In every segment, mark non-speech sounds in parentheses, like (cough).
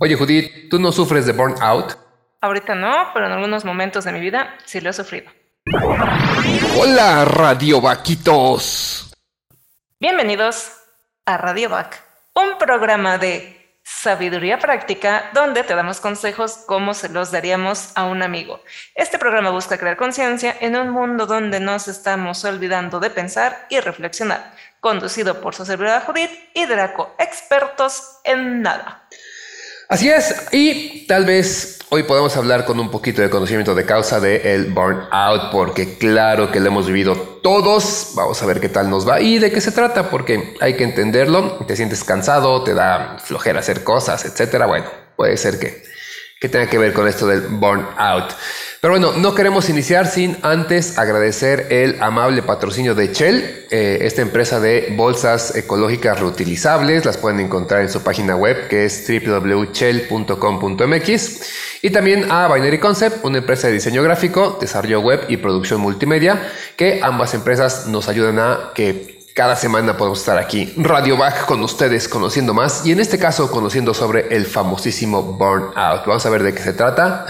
Oye, Judith, ¿tú no sufres de burnout? Ahorita no, pero en algunos momentos de mi vida sí lo he sufrido. Hola, Radio Vaquitos. Bienvenidos a Radio Vac, un programa de Sabiduría Práctica, donde te damos consejos como se los daríamos a un amigo. Este programa busca crear conciencia en un mundo donde nos estamos olvidando de pensar y reflexionar. Conducido por su servidora Judith y Draco, expertos en nada. Así es, y tal vez hoy podamos hablar con un poquito de conocimiento de causa de el burnout, porque claro que lo hemos vivido todos. Vamos a ver qué tal nos va y de qué se trata, porque hay que entenderlo. Te sientes cansado, te da flojera hacer cosas, etcétera. Bueno, puede ser que, que tenga que ver con esto del burnout. Pero bueno, no queremos iniciar sin antes agradecer el amable patrocinio de Shell, eh, esta empresa de bolsas ecológicas reutilizables. Las pueden encontrar en su página web que es www.shell.com.mx. Y también a Binary Concept, una empresa de diseño gráfico, desarrollo web y producción multimedia, que ambas empresas nos ayudan a que cada semana podemos estar aquí, Radio Back, con ustedes, conociendo más y en este caso conociendo sobre el famosísimo Burnout. Vamos a ver de qué se trata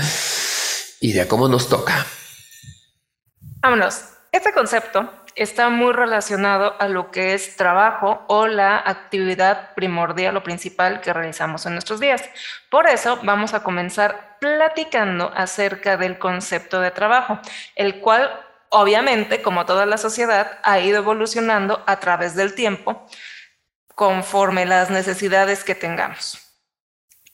y de cómo nos toca. Vámonos. Este concepto está muy relacionado a lo que es trabajo o la actividad primordial o principal que realizamos en nuestros días. Por eso vamos a comenzar platicando acerca del concepto de trabajo, el cual obviamente, como toda la sociedad, ha ido evolucionando a través del tiempo conforme las necesidades que tengamos.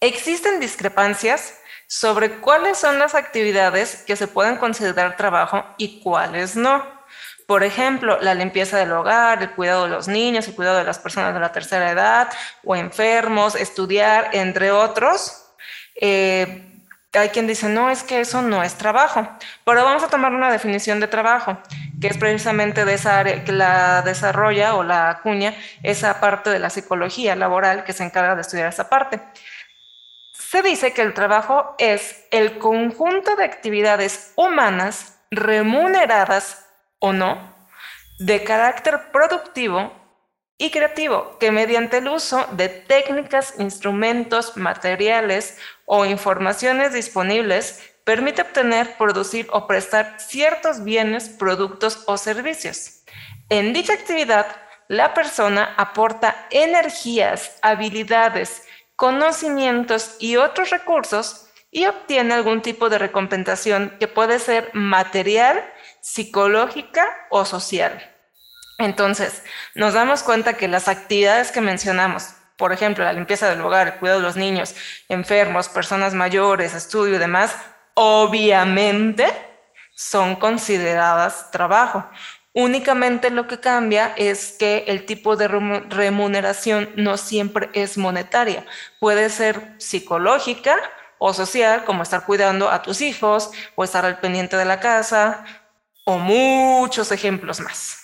Existen discrepancias sobre cuáles son las actividades que se pueden considerar trabajo y cuáles no. Por ejemplo, la limpieza del hogar, el cuidado de los niños, el cuidado de las personas de la tercera edad o enfermos, estudiar, entre otros. Eh, hay quien dice, no, es que eso no es trabajo. Pero vamos a tomar una definición de trabajo, que es precisamente de esa área que la desarrolla o la acuña esa parte de la psicología laboral que se encarga de estudiar esa parte. Se dice que el trabajo es el conjunto de actividades humanas remuneradas o no de carácter productivo y creativo que mediante el uso de técnicas, instrumentos, materiales o informaciones disponibles permite obtener, producir o prestar ciertos bienes, productos o servicios. En dicha actividad, la persona aporta energías, habilidades, conocimientos y otros recursos y obtiene algún tipo de recompensación que puede ser material, psicológica o social. Entonces, nos damos cuenta que las actividades que mencionamos, por ejemplo, la limpieza del hogar, el cuidado de los niños, enfermos, personas mayores, estudio y demás, obviamente son consideradas trabajo. Únicamente lo que cambia es que el tipo de remuneración no siempre es monetaria, puede ser psicológica o social, como estar cuidando a tus hijos o estar al pendiente de la casa o muchos ejemplos más.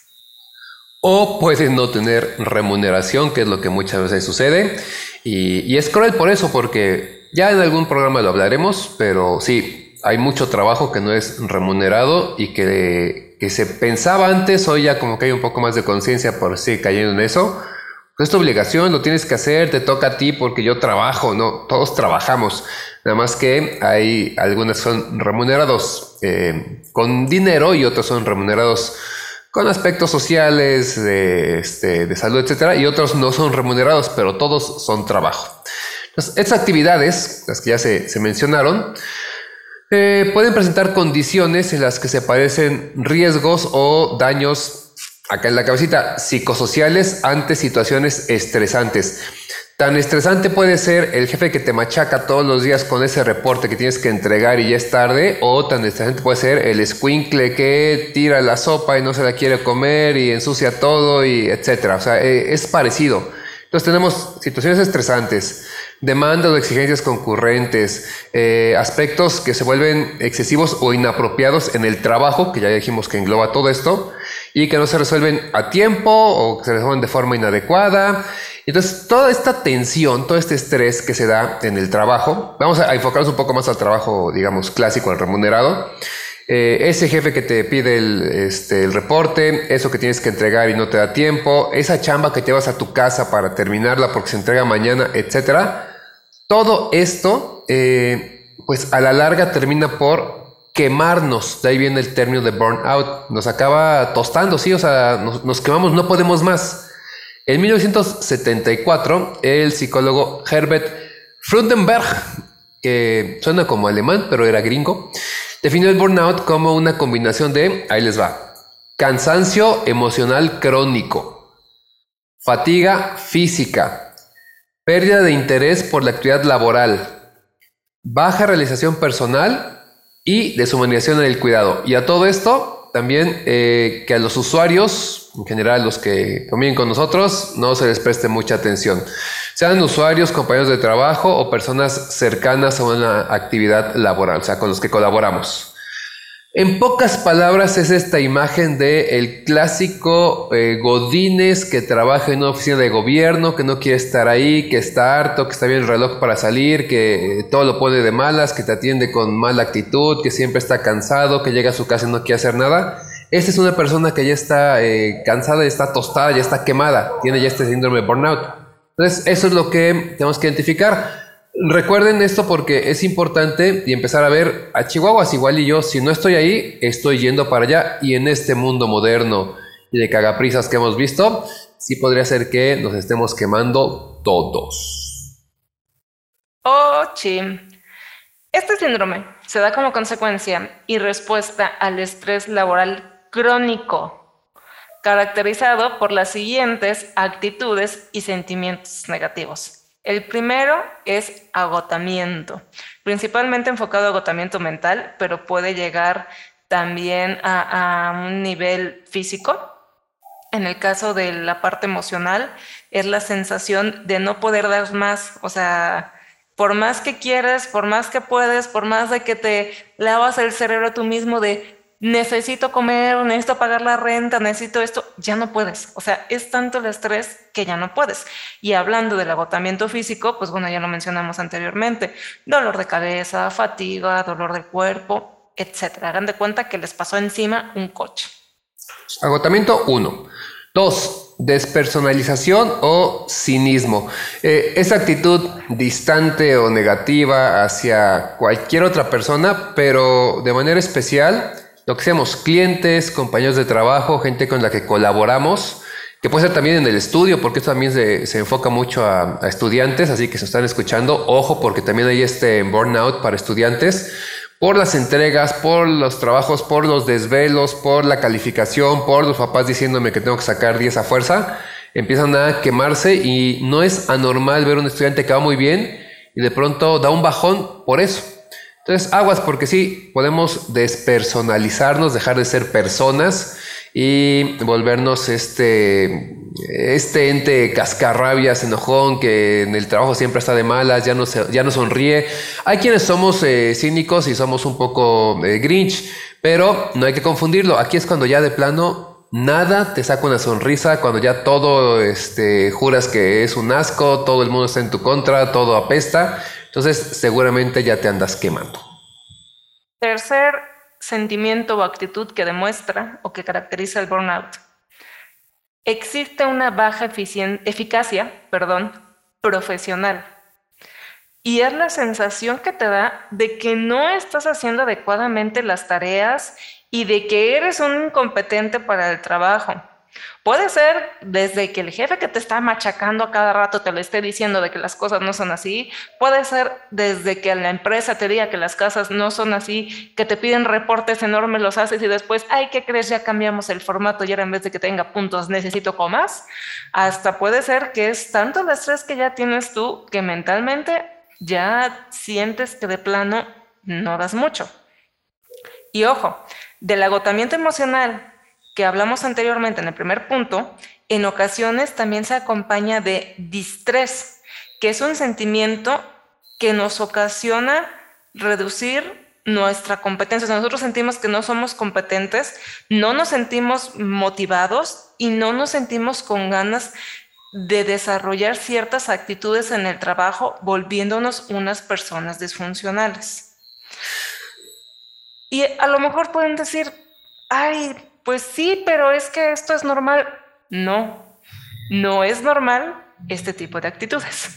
O puedes no tener remuneración, que es lo que muchas veces sucede. Y, es cruel por eso, porque ya en algún programa lo hablaremos, pero sí, hay mucho trabajo que no es remunerado y que que se pensaba antes, hoy ya como que hay un poco más de conciencia por sí cayendo en eso. Pues es tu obligación, lo tienes que hacer, te toca a ti porque yo trabajo, no, todos trabajamos. Nada más que hay algunas son remunerados eh, con dinero y otros son remunerados con aspectos sociales, de, este, de salud, etcétera, y otros no son remunerados, pero todos son trabajo. Entonces, estas actividades, las que ya se, mencionaron, eh, pueden presentar condiciones en las que se padecen riesgos o daños, acá en la cabecita, psicosociales ante situaciones estresantes. Tan estresante puede ser el jefe que te machaca todos los días con ese reporte que tienes que entregar y ya es tarde, o tan estresante puede ser el squinkle que tira la sopa y no se la quiere comer y ensucia todo y etcétera. O sea, eh, es parecido. Entonces tenemos situaciones estresantes, demandas o exigencias concurrentes, eh, aspectos que se vuelven excesivos o inapropiados en el trabajo, que ya dijimos que engloba todo esto, y que no se resuelven a tiempo o que se resuelven de forma inadecuada. Entonces, toda esta tensión, todo este estrés que se da en el trabajo, vamos a enfocarnos un poco más al trabajo, digamos, clásico, al remunerado, eh, ese jefe que te pide el, este, el reporte, eso que tienes que entregar y no te da tiempo, esa chamba que te vas a tu casa para terminarla porque se entrega mañana, etcétera. Todo esto, eh, pues a la larga termina por quemarnos. De ahí viene el término de burnout. Nos acaba tostando, sí, o sea, nos quemamos, no podemos más. En 1974, el psicólogo Herbert Frundenberg, que suena como alemán, pero era gringo, Definió el burnout como una combinación de, ahí les va, cansancio emocional crónico, fatiga física, pérdida de interés por la actividad laboral, baja realización personal y deshumanización en el cuidado. Y a todo esto, también eh, que a los usuarios, en general los que conviven con nosotros, no se les preste mucha atención sean usuarios, compañeros de trabajo o personas cercanas a una actividad laboral, o sea, con los que colaboramos. En pocas palabras es esta imagen de el clásico eh, Godínez que trabaja en una oficina de gobierno, que no quiere estar ahí, que está harto, que está bien el reloj para salir, que todo lo pone de malas, que te atiende con mala actitud, que siempre está cansado, que llega a su casa y no quiere hacer nada. Esta es una persona que ya está eh, cansada, ya está tostada, ya está quemada, tiene ya este síndrome de burnout. Entonces, eso es lo que tenemos que identificar. Recuerden esto porque es importante y empezar a ver a Chihuahuas igual y yo, si no estoy ahí, estoy yendo para allá y en este mundo moderno y de cagaprisas que hemos visto, sí podría ser que nos estemos quemando todos. Oh, chim. Este síndrome se da como consecuencia y respuesta al estrés laboral crónico caracterizado por las siguientes actitudes y sentimientos negativos. El primero es agotamiento, principalmente enfocado a agotamiento mental, pero puede llegar también a, un nivel físico. En el caso de la parte emocional, es la sensación de no poder dar más, o sea, por más que quieres, por más que puedes, por más de que te lavas el cerebro tú mismo de necesito comer, necesito pagar la renta, necesito esto, ya no puedes. O sea, es tanto el estrés que ya no puedes. Y hablando del agotamiento físico, pues bueno, ya lo mencionamos anteriormente, dolor de cabeza, fatiga, dolor del cuerpo, etcétera. Hagan de cuenta que les pasó encima un coche. Agotamiento 1. 2. Despersonalización o cinismo. Eh, esa actitud distante o negativa hacia cualquier otra persona, pero de manera especial lo que seamos clientes, compañeros de trabajo, gente con la que colaboramos, que puede ser también en el estudio, porque esto también se, enfoca mucho a, estudiantes, así que se están escuchando, ojo, porque también hay este burnout para estudiantes, por las entregas, por los trabajos, por los desvelos, por la calificación, por los papás diciéndome que tengo que sacar 10 a fuerza, empiezan a quemarse y no es anormal ver un estudiante que va muy bien y de pronto da un bajón por eso. Entonces, aguas, porque sí, podemos despersonalizarnos, dejar de ser personas y volvernos este, este ente cascarrabias, enojón, que en el trabajo siempre está de malas, ya no, ya no sonríe. Hay quienes somos eh, cínicos y somos un poco eh, grinch, pero no hay que confundirlo. Aquí es cuando ya de plano nada te saca una sonrisa, cuando ya todo este, juras que es un asco, todo el mundo está en tu contra, todo apesta. Entonces seguramente ya te andas quemando. Tercer sentimiento o actitud que demuestra o que caracteriza el burnout. Existe una baja eficacia perdón, profesional. Y es la sensación que te da de que no estás haciendo adecuadamente las tareas y de que eres un incompetente para el trabajo. Puede ser desde que el jefe que te está machacando a cada rato te lo esté diciendo de que las cosas no son así. Puede ser desde que la empresa te diga que las casas no son así, que te piden reportes enormes, los haces y después, ay, ¿qué crees? Ya cambiamos el formato y ahora en vez de que tenga puntos necesito comas. Hasta puede ser que es tanto el estrés que ya tienes tú que mentalmente ya sientes que de plano no das mucho. Y ojo, del agotamiento emocional que hablamos anteriormente en el primer punto, en ocasiones también se acompaña de distrés, que es un sentimiento que nos ocasiona reducir nuestra competencia. Nosotros sentimos que no somos competentes, no nos sentimos motivados y no nos sentimos con ganas de desarrollar ciertas actitudes en el trabajo, volviéndonos unas personas disfuncionales. Y a lo mejor pueden decir, ay, pues sí, pero es que esto es normal. No, no es normal este tipo de actitudes.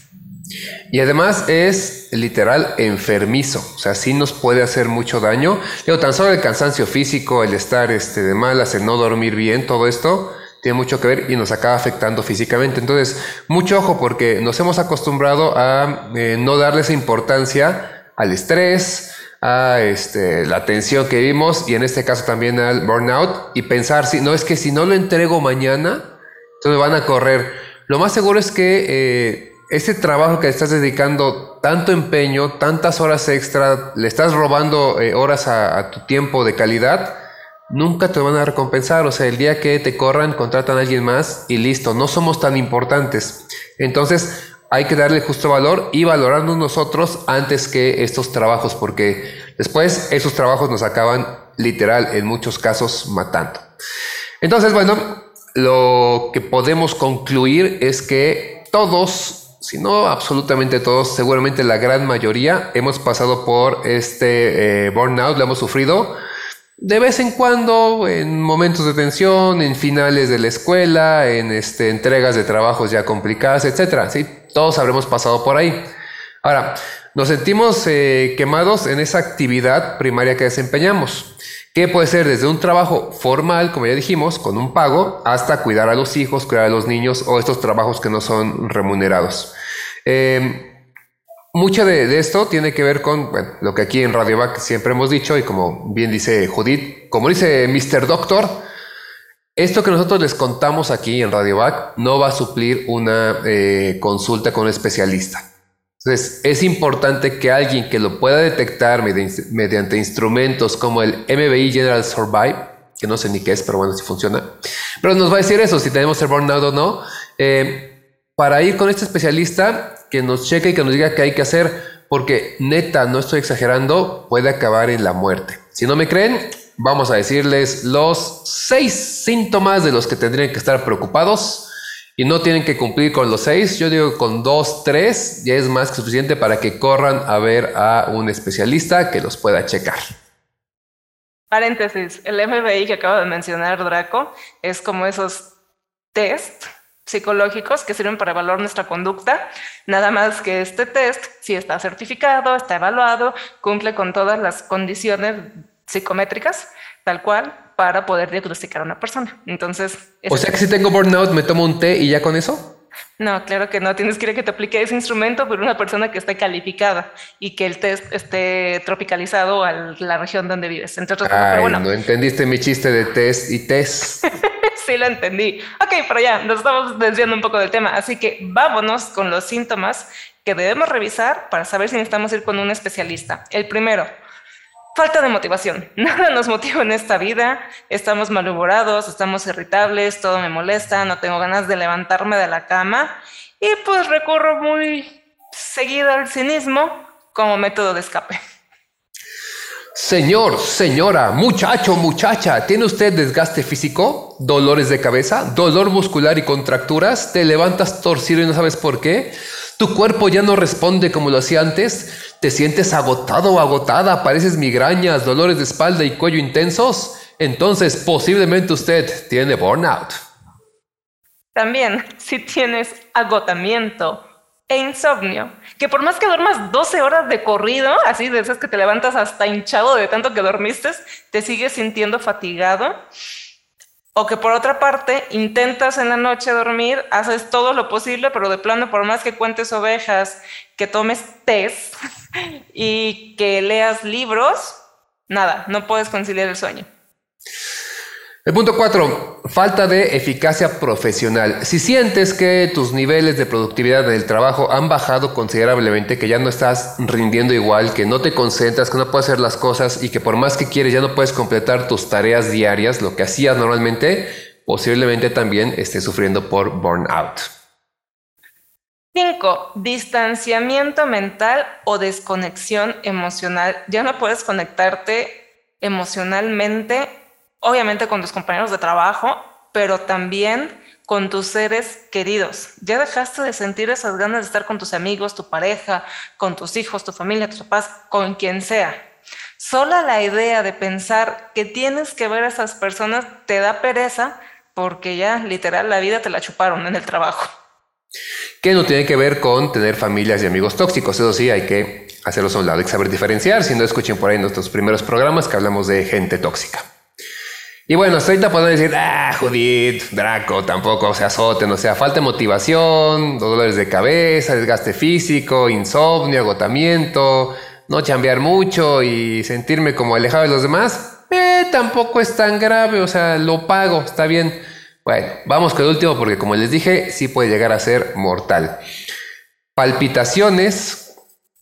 Y además es literal enfermizo, o sea, sí nos puede hacer mucho daño. Digo, tan solo el cansancio físico, el estar este, de malas, el no dormir bien, todo esto tiene mucho que ver y nos acaba afectando físicamente. Entonces, mucho ojo porque nos hemos acostumbrado a eh, no darle esa importancia al estrés, a este, la tensión que vimos y en este caso también al burnout y pensar, si no es que si no lo entrego mañana, entonces van a correr. Lo más seguro es que eh, ese trabajo que estás dedicando tanto empeño, tantas horas extra, le estás robando eh, horas a, tu tiempo de calidad, nunca te van a recompensar. O sea, el día que te corran, contratan a alguien más y listo, no somos tan importantes. Entonces, hay que darle justo valor y valorarnos nosotros antes que estos trabajos, porque después esos trabajos nos acaban literal en muchos casos matando. Entonces, bueno, lo que podemos concluir es que todos, si no absolutamente todos, seguramente la gran mayoría hemos pasado por este eh, burnout, lo hemos sufrido de vez en cuando, en momentos de tensión, en finales de la escuela, en este, entregas de trabajos ya complicadas, etcétera. ¿sí? Todos habremos pasado por ahí. Ahora, nos sentimos eh, quemados en esa actividad primaria que desempeñamos, que puede ser desde un trabajo formal, como ya dijimos, con un pago, hasta cuidar a los hijos, cuidar a los niños o estos trabajos que no son remunerados. Eh, mucho de, esto tiene que ver con lo que aquí en Radio Back siempre hemos dicho y como bien dice Judith, como dice Mr. Doctor, esto que nosotros les contamos aquí en Radio Back no va a suplir una eh, consulta con un especialista. Entonces, es importante que alguien que lo pueda detectar mediante, instrumentos como el MBI General Survive, que no sé ni qué es, pero bueno, si funciona, pero nos va a decir eso, si tenemos el burnout o no, eh, para ir con este especialista que nos cheque y que nos diga qué hay que hacer, porque neta, no estoy exagerando, puede acabar en la muerte. Si no me creen, vamos a decirles los seis síntomas de los que tendrían que estar preocupados y no tienen que cumplir con los seis. Yo digo con dos, tres ya es más que suficiente para que corran a ver a un especialista que los pueda checar. Paréntesis, el MBI que acaba de mencionar Draco es como esos test psicológicos que sirven para evaluar nuestra conducta, nada más que este test, si está certificado, está evaluado, cumple con todas las condiciones psicométricas, tal cual, para poder diagnosticar a una persona. Entonces... O sea que si tengo burnout, me tomo un té y ya con eso. No, claro que no. Tienes que ir a que te aplique ese instrumento por una persona que esté calificada y que el test esté tropicalizado a la región donde vives. Entre otras pero bueno. no entendiste mi chiste de test y test. (laughs) sí lo entendí. Ok, pero ya, nos estamos desviando un poco del tema. Así que vámonos con los síntomas que debemos revisar para saber si necesitamos ir con un especialista. El primero, falta de motivación. (laughs) Nada nos motiva en esta vida. Estamos malhumorados, estamos irritables, todo me molesta, no tengo ganas de levantarme de la cama y pues recurro muy seguido al cinismo como método de escape. Señor, señora, muchacho, muchacha, ¿tiene usted desgaste físico? ¿Dolores de cabeza? ¿Dolor muscular y contracturas? ¿Te levantas torcido y no sabes por qué? ¿Tu cuerpo ya no responde como lo hacía antes? ¿Te sientes agotado o agotada? ¿Pareces migrañas, dolores de espalda y cuello intensos? Entonces posiblemente usted tiene burnout. También, si tienes agotamiento, e insomnio, que por más que duermas 12 horas de corrido, así de esas que te levantas hasta hinchado de tanto que dormiste, te sigues sintiendo fatigado. O que por otra parte intentas en la noche dormir, haces todo lo posible, pero de plano, por más que cuentes ovejas, que tomes test (laughs) y que leas libros, nada, no puedes conciliar el sueño. El punto cuatro, falta de eficacia profesional. Si sientes que tus niveles de productividad del trabajo han bajado considerablemente, que ya no estás rindiendo igual, que no te concentras, que no puedes hacer las cosas y que por más que quieres ya no puedes completar tus tareas diarias, lo que hacías normalmente, posiblemente también estés sufriendo por burnout. 5. Distanciamiento mental o desconexión emocional. Ya no puedes conectarte emocionalmente obviamente con tus compañeros de trabajo, pero también con tus seres queridos. Ya dejaste de sentir esas ganas de estar con tus amigos, tu pareja, con tus hijos, tu familia, tus papás, con quien sea. Sola la idea de pensar que tienes que ver a esas personas te da pereza porque ya literal la vida te la chuparon en el trabajo. Que no tiene que ver con tener familias y amigos tóxicos, eso sí, hay que hacerlos a un lado, hay que saber diferenciar, si no escuchen por ahí nuestros primeros programas que hablamos de gente tóxica. Y bueno, hasta ahorita decir, ah, Judith, Draco, tampoco se azoten, o sea, falta de motivación, dolores de cabeza, desgaste físico, insomnio, agotamiento, no chambear mucho y sentirme como alejado de los demás, eh, tampoco es tan grave, o sea, lo pago, está bien. Bueno, vamos con el último porque como les dije, sí puede llegar a ser mortal. Palpitaciones,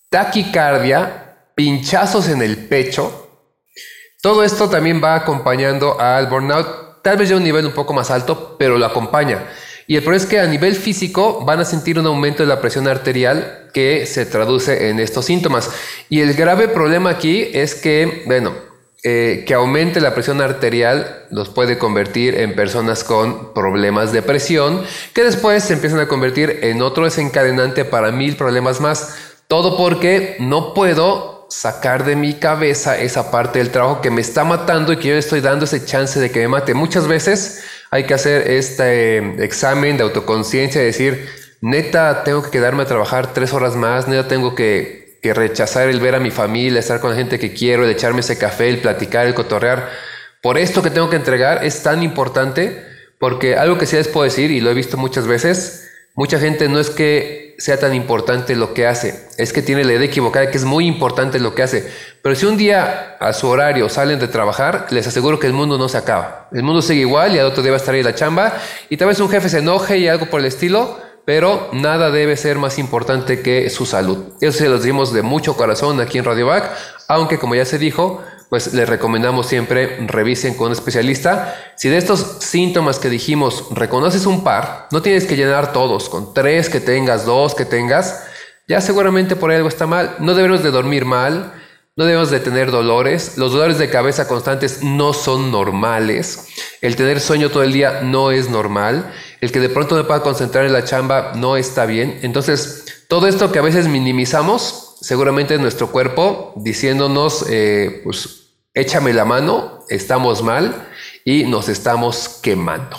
taquicardia, pinchazos en el pecho, todo esto también va acompañando al burnout, tal vez ya un nivel un poco más alto, pero lo acompaña. Y el problema es que a nivel físico van a sentir un aumento de la presión arterial que se traduce en estos síntomas. Y el grave problema aquí es que, bueno, eh, que aumente la presión arterial los puede convertir en personas con problemas de presión, que después se empiezan a convertir en otro desencadenante para mil problemas más. Todo porque no puedo sacar de mi cabeza esa parte del trabajo que me está matando y que yo estoy dando ese chance de que me mate. Muchas veces hay que hacer este eh, examen de autoconciencia y decir, neta, tengo que quedarme a trabajar tres horas más, neta, tengo que, que, rechazar el ver a mi familia, estar con la gente que quiero, el echarme ese café, el platicar, el cotorrear. Por esto que tengo que entregar es tan importante porque algo que sí les puedo decir y lo he visto muchas veces, mucha gente no es que sea tan importante lo que hace, es que tiene la idea equivocada que es muy importante lo que hace. Pero si un día a su horario salen de trabajar, les aseguro que el mundo no se acaba. El mundo sigue igual y al otro día va a estar ahí la chamba y tal vez un jefe se enoje y algo por el estilo, pero nada debe ser más importante que su salud. Eso se lo decimos de mucho corazón aquí en Radio Back, aunque como ya se dijo, pues les recomendamos siempre revisen con un especialista. Si de estos síntomas que dijimos reconoces un par, no tienes que llenar todos, con tres que tengas, dos que tengas, ya seguramente por algo está mal. No debemos de dormir mal, no debemos de tener dolores. Los dolores de cabeza constantes no son normales. El tener sueño todo el día no es normal. El que de pronto no pueda concentrar en la chamba no está bien. Entonces, todo esto que a veces minimizamos, seguramente es nuestro cuerpo diciéndonos, eh, pues, échame la mano, estamos mal y nos estamos quemando.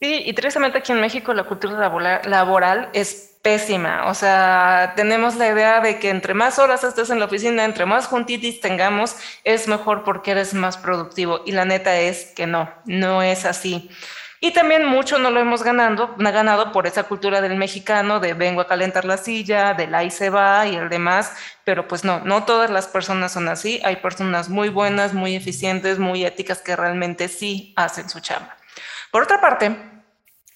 Sí, y tristemente aquí en México la cultura laboral es pésima. O sea, tenemos la idea de que entre más horas estés en la oficina, entre más juntitis tengamos, es mejor porque eres más productivo. Y la neta es que no, no es así. Y también mucho no lo hemos ganado, ganado por esa cultura del mexicano de vengo a calentar la silla, del ahí se va y el demás, pero pues no, no todas las personas son así. Hay personas muy buenas, muy eficientes, muy éticas que realmente sí hacen su chamba. Por otra parte,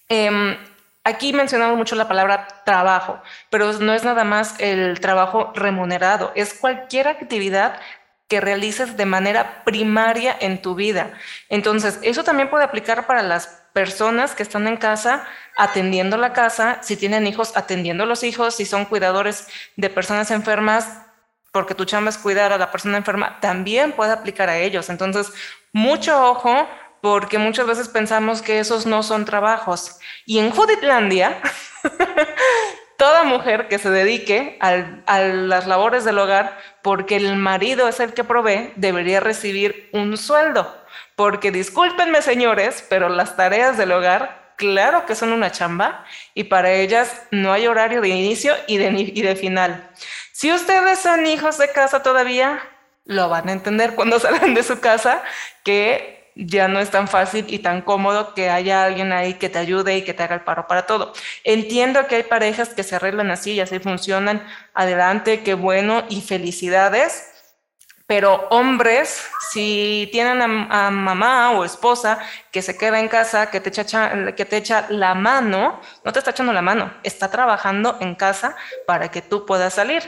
eh, aquí mencionamos mucho la palabra trabajo, pero no es nada más el trabajo remunerado, es cualquier actividad que realices de manera primaria en tu vida. Entonces, eso también puede aplicar para las personas que están en casa atendiendo la casa, si tienen hijos, atendiendo a los hijos, si son cuidadores de personas enfermas, porque tu chamba es cuidar a la persona enferma, también puede aplicar a ellos. Entonces, mucho ojo, porque muchas veces pensamos que esos no son trabajos. Y en Juditlandia, (laughs) toda mujer que se dedique a las labores del hogar, porque el marido es el que provee, debería recibir un sueldo. Porque discúlpenme señores, pero las tareas del hogar, claro que son una chamba y para ellas no hay horario de inicio y de, final. Si ustedes son hijos de casa todavía, lo van a entender cuando (laughs) salgan de su casa que ya no es tan fácil y tan cómodo que haya alguien ahí que te ayude y que te haga el paro para todo. Entiendo que hay parejas que se arreglan así y así funcionan. Adelante, qué bueno y felicidades. Pero hombres, si tienen a, mamá o esposa que se queda en casa, que te, echa, la mano, no te está echando la mano, está trabajando en casa para que tú puedas salir.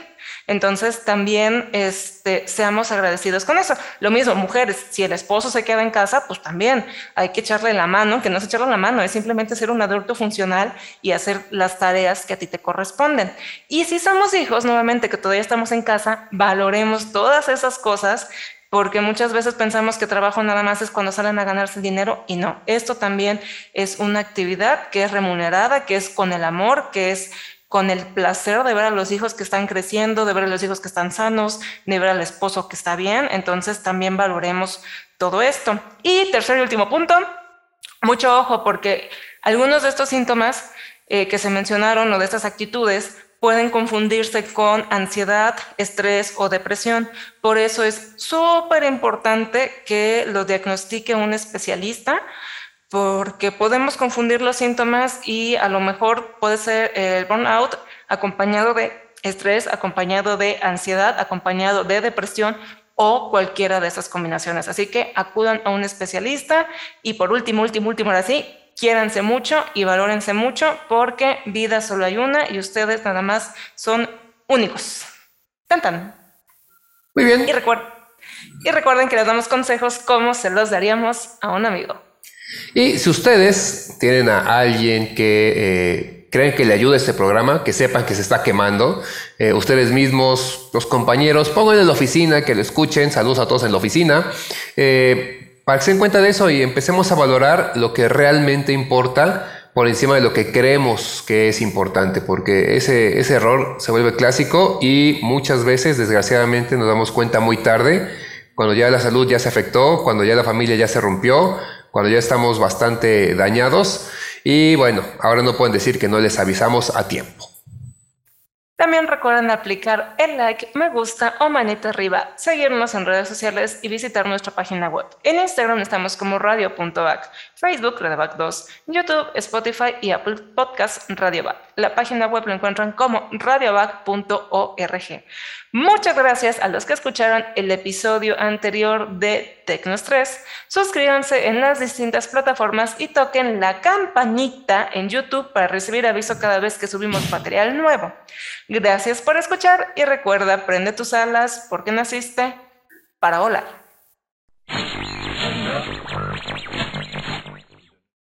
Entonces también este, seamos agradecidos con eso. Lo mismo, mujeres, si el esposo se queda en casa, pues también hay que echarle la mano, que no es echarle la mano, es simplemente ser un adulto funcional y hacer las tareas que a ti te corresponden. Y si somos hijos, nuevamente, que todavía estamos en casa, valoremos todas esas cosas porque muchas veces pensamos que trabajo nada más es cuando salen a ganarse dinero y no, esto también es una actividad que es remunerada, que es con el amor, que es con el placer de ver a los hijos que están creciendo, de ver a los hijos que están sanos, de ver al esposo que está bien. Entonces también valoremos todo esto. Y tercer y último punto, mucho ojo porque algunos de estos síntomas eh, que se mencionaron o de estas actitudes pueden confundirse con ansiedad, estrés o depresión. Por eso es súper importante que lo diagnostique un especialista porque podemos confundir los síntomas y a lo mejor puede ser el burnout acompañado de estrés, acompañado de ansiedad, acompañado de depresión o cualquiera de esas combinaciones. Así que acudan a un especialista y por último, último, último, ahora sí, quiéranse mucho y valórense mucho porque vida solo hay una y ustedes nada más son únicos. Tan Muy bien. Y, y recuerden que les damos consejos como se los daríamos a un amigo. Y si ustedes tienen a alguien que eh, creen que le ayude este programa, que sepan que se está quemando, eh, ustedes mismos, los compañeros, pónganlo en la oficina, que lo escuchen, saludos a todos en la oficina, eh, para que se den cuenta de eso y empecemos a valorar lo que realmente importa por encima de lo que creemos que es importante, porque ese, ese error se vuelve clásico y muchas veces, desgraciadamente, nos damos cuenta muy tarde, cuando ya la salud ya se afectó, cuando ya la familia ya se rompió, cuando ya estamos bastante dañados y bueno, ahora no pueden decir que no les avisamos a tiempo. También recuerden aplicar el like, me gusta o manita arriba, seguirnos en redes sociales y visitar nuestra página web. En Instagram estamos como radio.back, Facebook radioback 2, YouTube, Spotify y Apple Podcasts radioback. La página web lo encuentran como radioback.org. Muchas gracias a los que escucharon el episodio anterior de Tecnos 3. Suscríbanse en las distintas plataformas y toquen la campanita en YouTube para recibir aviso cada vez que subimos material nuevo. Gracias por escuchar y recuerda, prende tus alas porque naciste para volar.